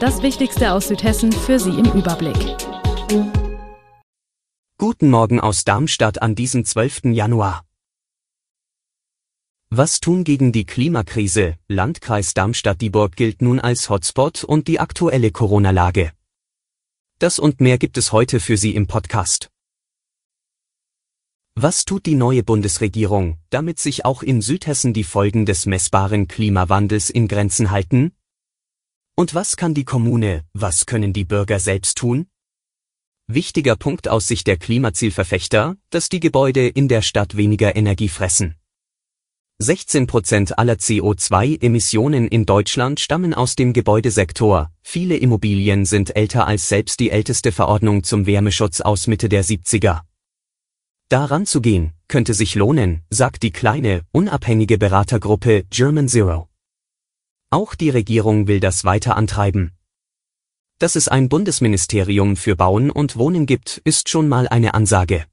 Das Wichtigste aus Südhessen für Sie im Überblick. Guten Morgen aus Darmstadt an diesem 12. Januar. Was tun gegen die Klimakrise? Landkreis Darmstadt-Dieburg gilt nun als Hotspot und die aktuelle Corona-Lage. Das und mehr gibt es heute für Sie im Podcast. Was tut die neue Bundesregierung, damit sich auch in Südhessen die Folgen des messbaren Klimawandels in Grenzen halten? Und was kann die Kommune, was können die Bürger selbst tun? Wichtiger Punkt aus Sicht der Klimazielverfechter, dass die Gebäude in der Stadt weniger Energie fressen. 16 Prozent aller CO2-Emissionen in Deutschland stammen aus dem Gebäudesektor. Viele Immobilien sind älter als selbst die älteste Verordnung zum Wärmeschutz aus Mitte der 70er. Daran zu gehen, könnte sich lohnen, sagt die kleine, unabhängige Beratergruppe German Zero. Auch die Regierung will das weiter antreiben. Dass es ein Bundesministerium für Bauen und Wohnen gibt, ist schon mal eine Ansage.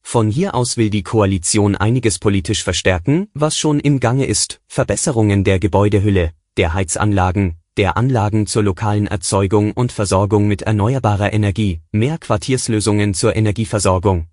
Von hier aus will die Koalition einiges politisch verstärken, was schon im Gange ist, Verbesserungen der Gebäudehülle, der Heizanlagen, der Anlagen zur lokalen Erzeugung und Versorgung mit erneuerbarer Energie, mehr Quartierslösungen zur Energieversorgung.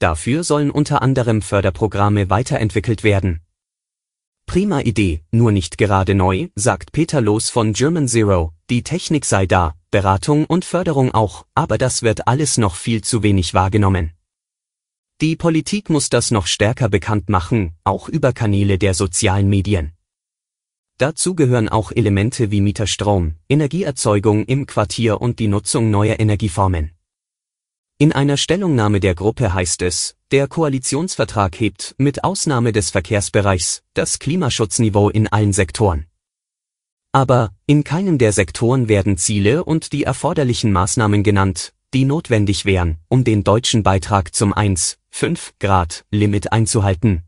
Dafür sollen unter anderem Förderprogramme weiterentwickelt werden. Prima Idee, nur nicht gerade neu, sagt Peter Loos von German Zero. Die Technik sei da, Beratung und Förderung auch, aber das wird alles noch viel zu wenig wahrgenommen. Die Politik muss das noch stärker bekannt machen, auch über Kanäle der sozialen Medien. Dazu gehören auch Elemente wie Mieterstrom, Energieerzeugung im Quartier und die Nutzung neuer Energieformen. In einer Stellungnahme der Gruppe heißt es, der Koalitionsvertrag hebt, mit Ausnahme des Verkehrsbereichs, das Klimaschutzniveau in allen Sektoren. Aber, in keinem der Sektoren werden Ziele und die erforderlichen Maßnahmen genannt, die notwendig wären, um den deutschen Beitrag zum 1,5 Grad Limit einzuhalten.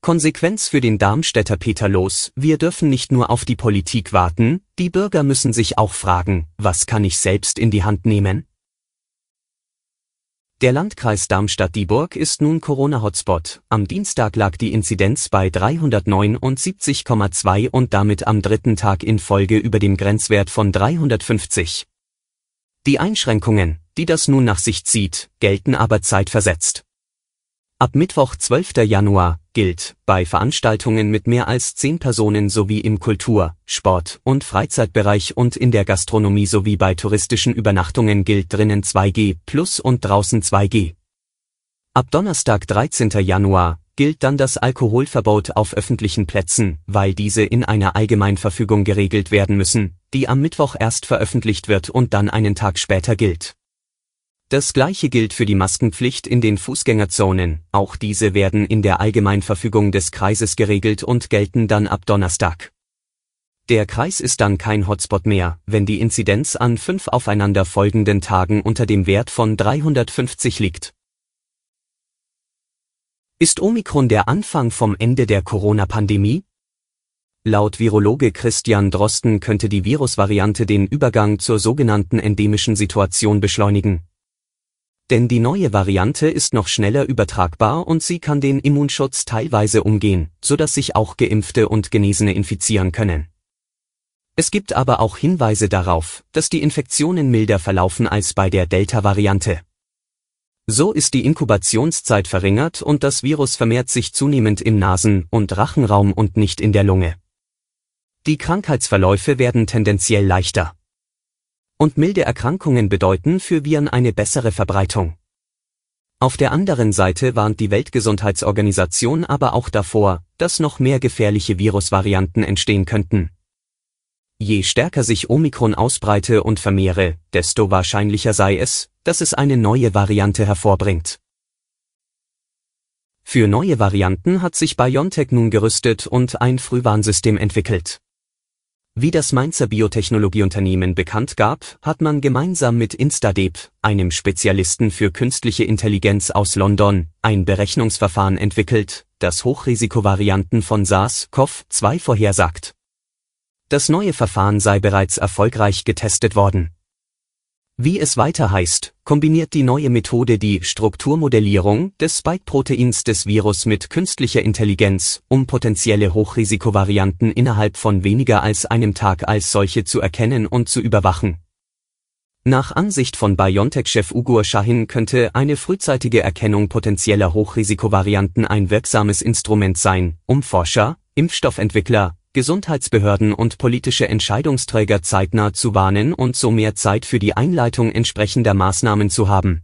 Konsequenz für den Darmstädter Peter Los, wir dürfen nicht nur auf die Politik warten, die Bürger müssen sich auch fragen, was kann ich selbst in die Hand nehmen? Der Landkreis Darmstadt-Dieburg ist nun Corona-Hotspot. Am Dienstag lag die Inzidenz bei 379,2 und damit am dritten Tag in Folge über dem Grenzwert von 350. Die Einschränkungen, die das nun nach sich zieht, gelten aber zeitversetzt. Ab Mittwoch 12. Januar gilt bei Veranstaltungen mit mehr als zehn Personen sowie im Kultur-, Sport- und Freizeitbereich und in der Gastronomie sowie bei touristischen Übernachtungen gilt drinnen 2G plus und draußen 2G. Ab Donnerstag 13. Januar gilt dann das Alkoholverbot auf öffentlichen Plätzen, weil diese in einer Allgemeinverfügung geregelt werden müssen, die am Mittwoch erst veröffentlicht wird und dann einen Tag später gilt. Das gleiche gilt für die Maskenpflicht in den Fußgängerzonen, auch diese werden in der Allgemeinverfügung des Kreises geregelt und gelten dann ab Donnerstag. Der Kreis ist dann kein Hotspot mehr, wenn die Inzidenz an fünf aufeinander folgenden Tagen unter dem Wert von 350 liegt. Ist Omikron der Anfang vom Ende der Corona-Pandemie? Laut Virologe Christian Drosten könnte die Virusvariante den Übergang zur sogenannten endemischen Situation beschleunigen. Denn die neue Variante ist noch schneller übertragbar und sie kann den Immunschutz teilweise umgehen, so dass sich auch Geimpfte und Genesene infizieren können. Es gibt aber auch Hinweise darauf, dass die Infektionen milder verlaufen als bei der Delta-Variante. So ist die Inkubationszeit verringert und das Virus vermehrt sich zunehmend im Nasen- und Rachenraum und nicht in der Lunge. Die Krankheitsverläufe werden tendenziell leichter und milde Erkrankungen bedeuten für Viren eine bessere Verbreitung. Auf der anderen Seite warnt die Weltgesundheitsorganisation aber auch davor, dass noch mehr gefährliche Virusvarianten entstehen könnten. Je stärker sich Omikron ausbreite und vermehre, desto wahrscheinlicher sei es, dass es eine neue Variante hervorbringt. Für neue Varianten hat sich BioNTech nun gerüstet und ein Frühwarnsystem entwickelt. Wie das Mainzer Biotechnologieunternehmen bekannt gab, hat man gemeinsam mit Instadep, einem Spezialisten für künstliche Intelligenz aus London, ein Berechnungsverfahren entwickelt, das Hochrisikovarianten von SARS-CoV-2 vorhersagt. Das neue Verfahren sei bereits erfolgreich getestet worden. Wie es weiter heißt, kombiniert die neue Methode die Strukturmodellierung des Spike-Proteins des Virus mit künstlicher Intelligenz, um potenzielle Hochrisikovarianten innerhalb von weniger als einem Tag als solche zu erkennen und zu überwachen. Nach Ansicht von BioNTech-Chef Ugur Shahin könnte eine frühzeitige Erkennung potenzieller Hochrisikovarianten ein wirksames Instrument sein, um Forscher, Impfstoffentwickler, Gesundheitsbehörden und politische Entscheidungsträger zeitnah zu warnen und so mehr Zeit für die Einleitung entsprechender Maßnahmen zu haben.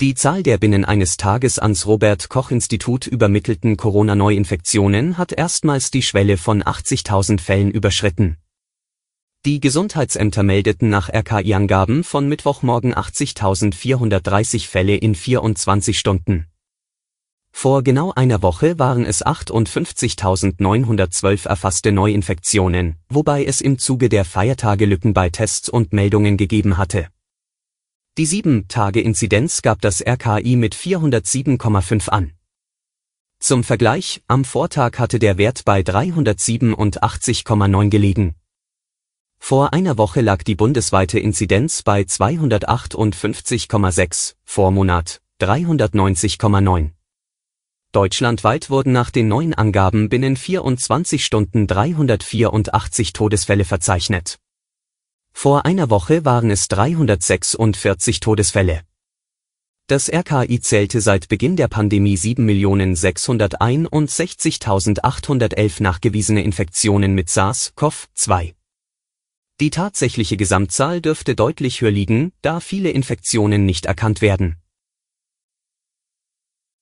Die Zahl der binnen eines Tages ans Robert Koch Institut übermittelten Corona-Neuinfektionen hat erstmals die Schwelle von 80.000 Fällen überschritten. Die Gesundheitsämter meldeten nach RKI-Angaben von Mittwochmorgen 80.430 Fälle in 24 Stunden. Vor genau einer Woche waren es 58.912 erfasste Neuinfektionen, wobei es im Zuge der Feiertage Lücken bei Tests und Meldungen gegeben hatte. Die 7-Tage-Inzidenz gab das RKI mit 407,5 an. Zum Vergleich, am Vortag hatte der Wert bei 387,9 gelegen. Vor einer Woche lag die bundesweite Inzidenz bei 258,6, Vormonat 390,9. Deutschlandweit wurden nach den neuen Angaben binnen 24 Stunden 384 Todesfälle verzeichnet. Vor einer Woche waren es 346 Todesfälle. Das RKI zählte seit Beginn der Pandemie 7.661.811 nachgewiesene Infektionen mit SARS-CoV-2. Die tatsächliche Gesamtzahl dürfte deutlich höher liegen, da viele Infektionen nicht erkannt werden.